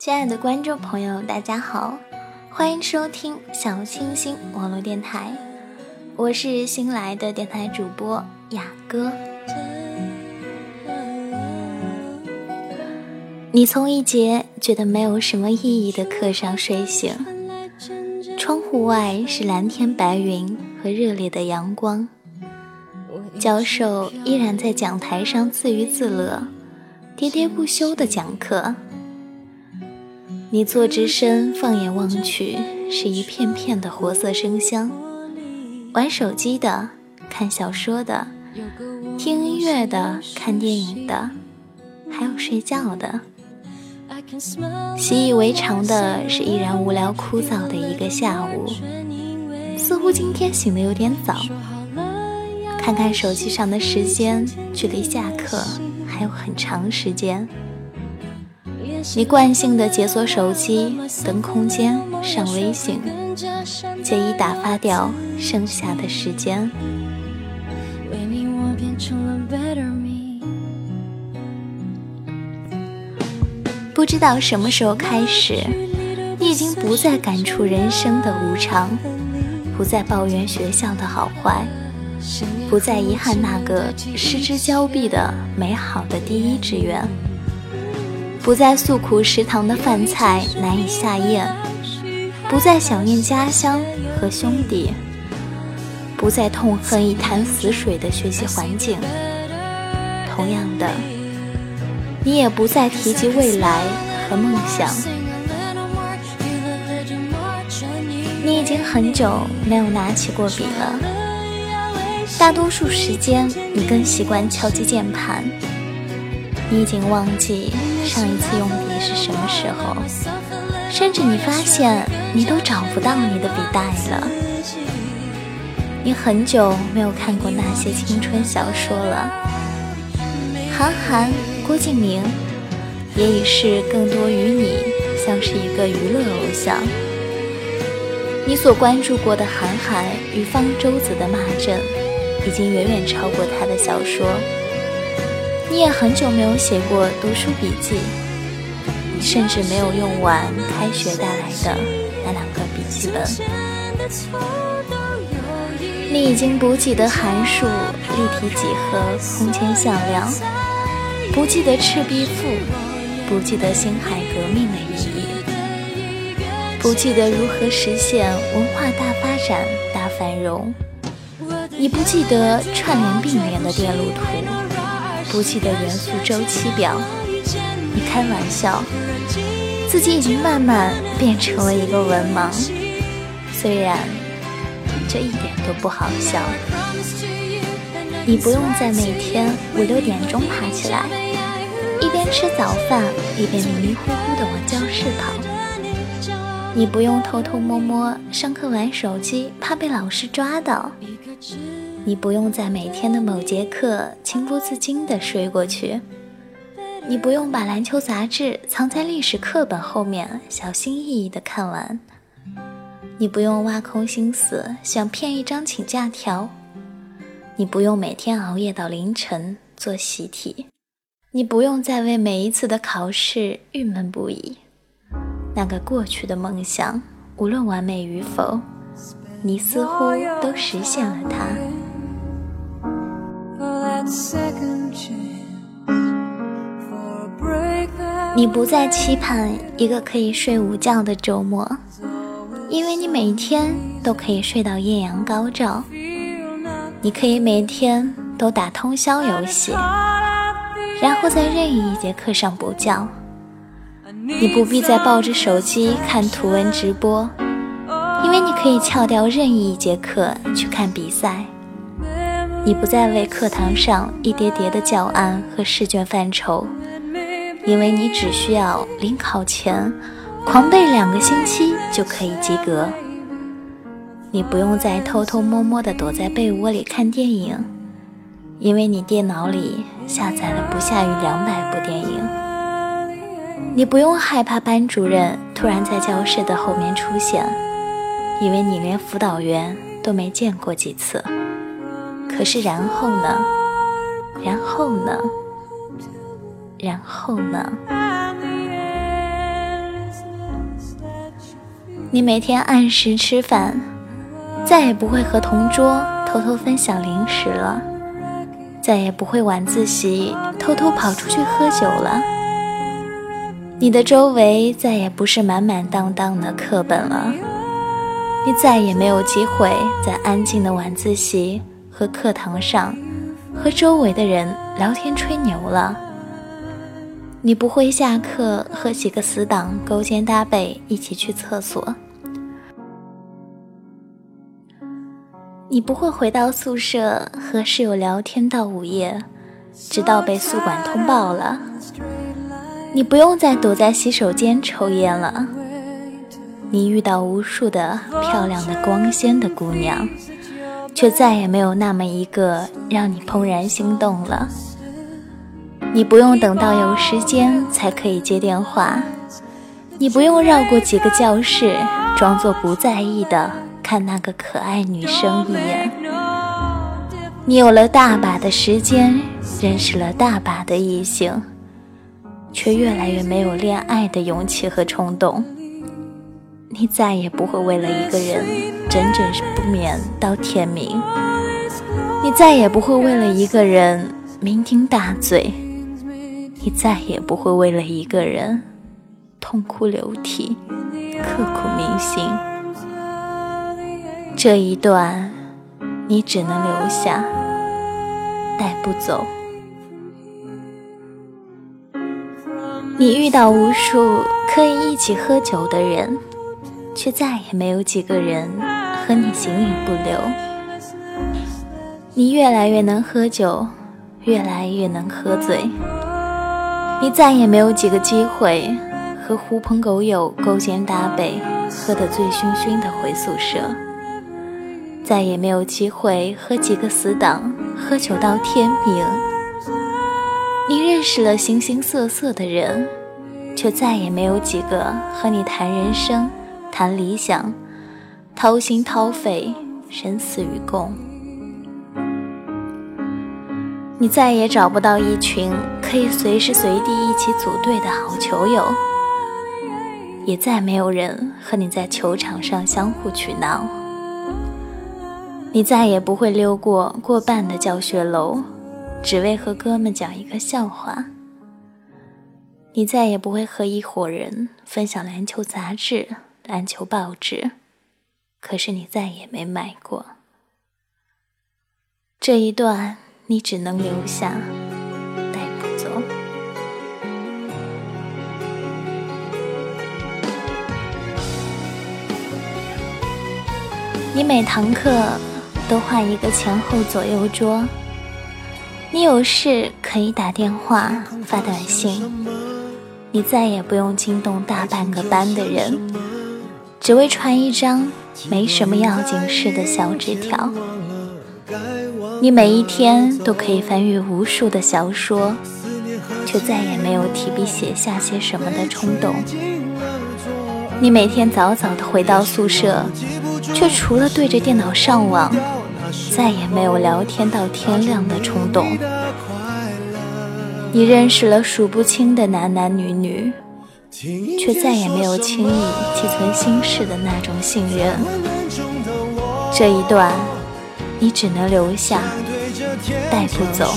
亲爱的观众朋友，大家好，欢迎收听小清新网络电台，我是新来的电台主播雅哥。你从一节觉得没有什么意义的课上睡醒，窗户外是蓝天白云和热烈的阳光，教授依然在讲台上自娱自乐，喋喋不休的讲课。你坐直身，放眼望去，是一片片的活色生香。玩手机的，看小说的，听音乐的，看电影的，还有睡觉的。习以为常的是依然无聊枯燥的一个下午。似乎今天醒得有点早。看看手机上的时间，距离下课还有很长时间。你惯性的解锁手机，登空间，上微信，借以打发掉剩下的时间。不知道什么时候开始，你已经不再感触人生的无常，不再抱怨学校的好坏，不再遗憾那个失之交臂的美好的第一志愿。不再诉苦食堂的饭菜难以下咽，不再想念家乡和兄弟，不再痛恨一潭死水的学习环境。同样的，你也不再提及未来和梦想。你已经很久没有拿起过笔了，大多数时间你更习惯敲击键盘。你已经忘记上一次用笔是什么时候，甚至你发现你都找不到你的笔袋了。你很久没有看过那些青春小说了，韩寒、郭敬明也已是更多于你像是一个娱乐偶像。你所关注过的韩寒与方舟子的骂阵，已经远远超过他的小说。你也很久没有写过读书笔记，甚至没有用完开学带来的那两个笔记本。你已经不记得函数、立体几何、空间向量，不记得赤壁赋，不记得辛亥革命的意义，不记得如何实现文化大发展、大繁荣。你不记得串联并联的电路图。不记得元素周期表，你开玩笑，自己已经慢慢变成了一个文盲，虽然这一点都不好笑。你不用在每天五六点钟爬起来，一边吃早饭一边迷迷糊糊的往教室跑。你不用偷偷摸摸上课玩手机，怕被老师抓到。你不用在每天的某节课情不自禁地睡过去，你不用把篮球杂志藏在历史课本后面小心翼翼地看完，你不用挖空心思想骗一张请假条，你不用每天熬夜到凌晨做习题，你不用再为每一次的考试郁闷不已。那个过去的梦想，无论完美与否，你似乎都实现了它。你不再期盼一个可以睡午觉的周末，因为你每天都可以睡到艳阳高照。你可以每天都打通宵游戏，然后在任意一节课上补觉。你不必再抱着手机看图文直播，因为你可以翘掉任意一节课去看比赛。你不再为课堂上一叠叠的教案和试卷犯愁。因为你只需要临考前狂背两个星期就可以及格，你不用再偷偷摸摸地躲在被窝里看电影，因为你电脑里下载了不下于两百部电影。你不用害怕班主任突然在教室的后面出现，因为你连辅导员都没见过几次。可是然后呢？然后呢？然后呢？你每天按时吃饭，再也不会和同桌偷偷分享零食了，再也不会晚自习偷偷跑出去喝酒了。你的周围再也不是满满当当的课本了，你再也没有机会在安静的晚自习和课堂上和周围的人聊天吹牛了。你不会下课和几个死党勾肩搭背一起去厕所，你不会回到宿舍和室友聊天到午夜，直到被宿管通报了。你不用再躲在洗手间抽烟了。你遇到无数的漂亮的光鲜的姑娘，却再也没有那么一个让你怦然心动了。你不用等到有时间才可以接电话，你不用绕过几个教室，装作不在意的看那个可爱女生一眼。你有了大把的时间，认识了大把的异性，却越来越没有恋爱的勇气和冲动。你再也不会为了一个人整整不眠到天明，你再也不会为了一个人酩酊大醉。你再也不会为了一个人痛哭流涕、刻骨铭心。这一段，你只能留下，带不走。你遇到无数可以一起喝酒的人，却再也没有几个人和你形影不留。你越来越能喝酒，越来越能喝醉。你再也没有几个机会和狐朋狗友勾肩搭背，喝得醉醺醺的回宿舍；再也没有机会和几个死党喝酒到天明。你认识了形形色色的人，却再也没有几个和你谈人生、谈理想、掏心掏肺、生死与共。你再也找不到一群可以随时随地一起组队的好球友，也再没有人和你在球场上相互取闹。你再也不会溜过过半的教学楼，只为和哥们讲一个笑话。你再也不会和一伙人分享篮球杂志、篮球报纸，可是你再也没买过。这一段。你只能留下，带不走。你每堂课都换一个前后左右桌。你有事可以打电话、发短信。你再也不用惊动大半个班的人，只为传一张没什么要紧事的小纸条。你每一天都可以翻阅无数的小说，却再也没有提笔写下些什么的冲动。你每天早早的回到宿舍，却除了对着电脑上网，再也没有聊天到天亮的冲动。你认识了数不清的男男女女，却再也没有轻易寄存心事的那种信任。这一段。你只能留下，带不走。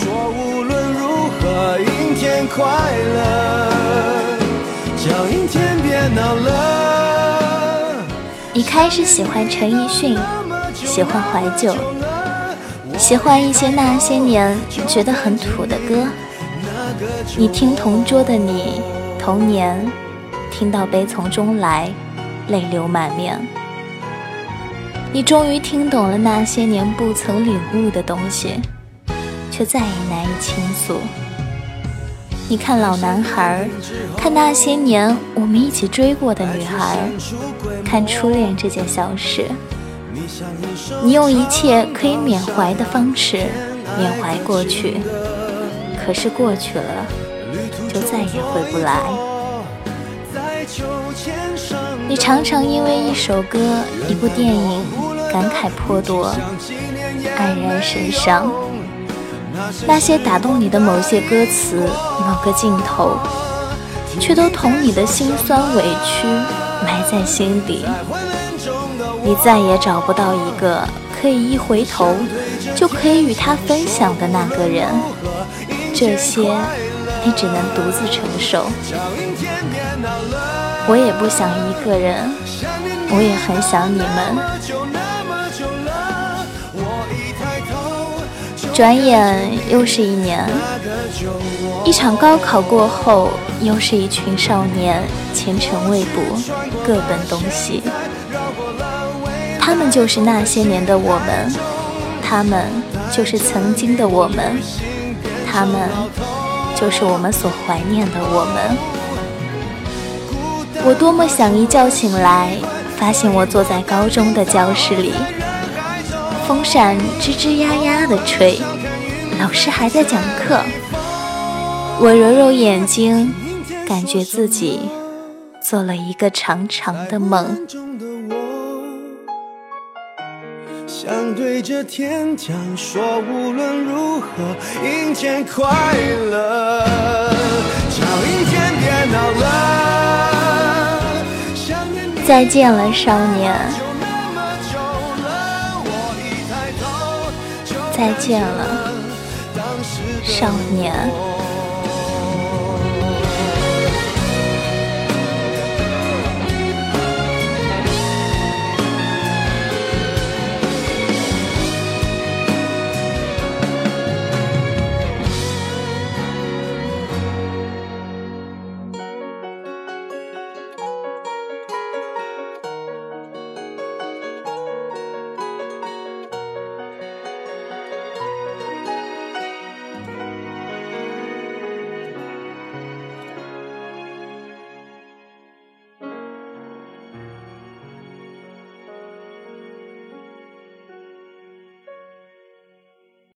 你开始喜欢陈奕迅，喜欢怀旧，喜欢一些那些年觉得很土的歌。你听《同桌的你》，童年，听到悲从中来，泪流满面。你终于听懂了那些年不曾领悟的东西，却再也难以倾诉。你看老男孩，看那些年我们一起追过的女孩，看初恋这件小事。你用一切可以缅怀的方式缅怀过去，可是过去了，就再也回不来。你常常因为一首歌、一部电影感慨颇多，黯然神伤。那些打动你的某些歌词、某个镜头，却都同你的心酸委屈埋在心底。你再也找不到一个可以一回头就可以与他分享的那个人，这些你只能独自承受。我也不想一个人，我也很想你们。转眼又是一年，一场高考过后，又是一群少年前程未卜，各奔东西。他们就是那些年的我们，他们就是曾经的我们，他们就是我们所怀念的我们。我多么想一觉醒来，发现我坐在高中的教室里。风扇吱吱呀呀的吹，老师还在讲课。我揉揉眼睛，感觉自己做了一个长长的梦。想对着天讲说，无论如何阴天快乐。叫阴天别闹了。再见了，少年。再见了，少年。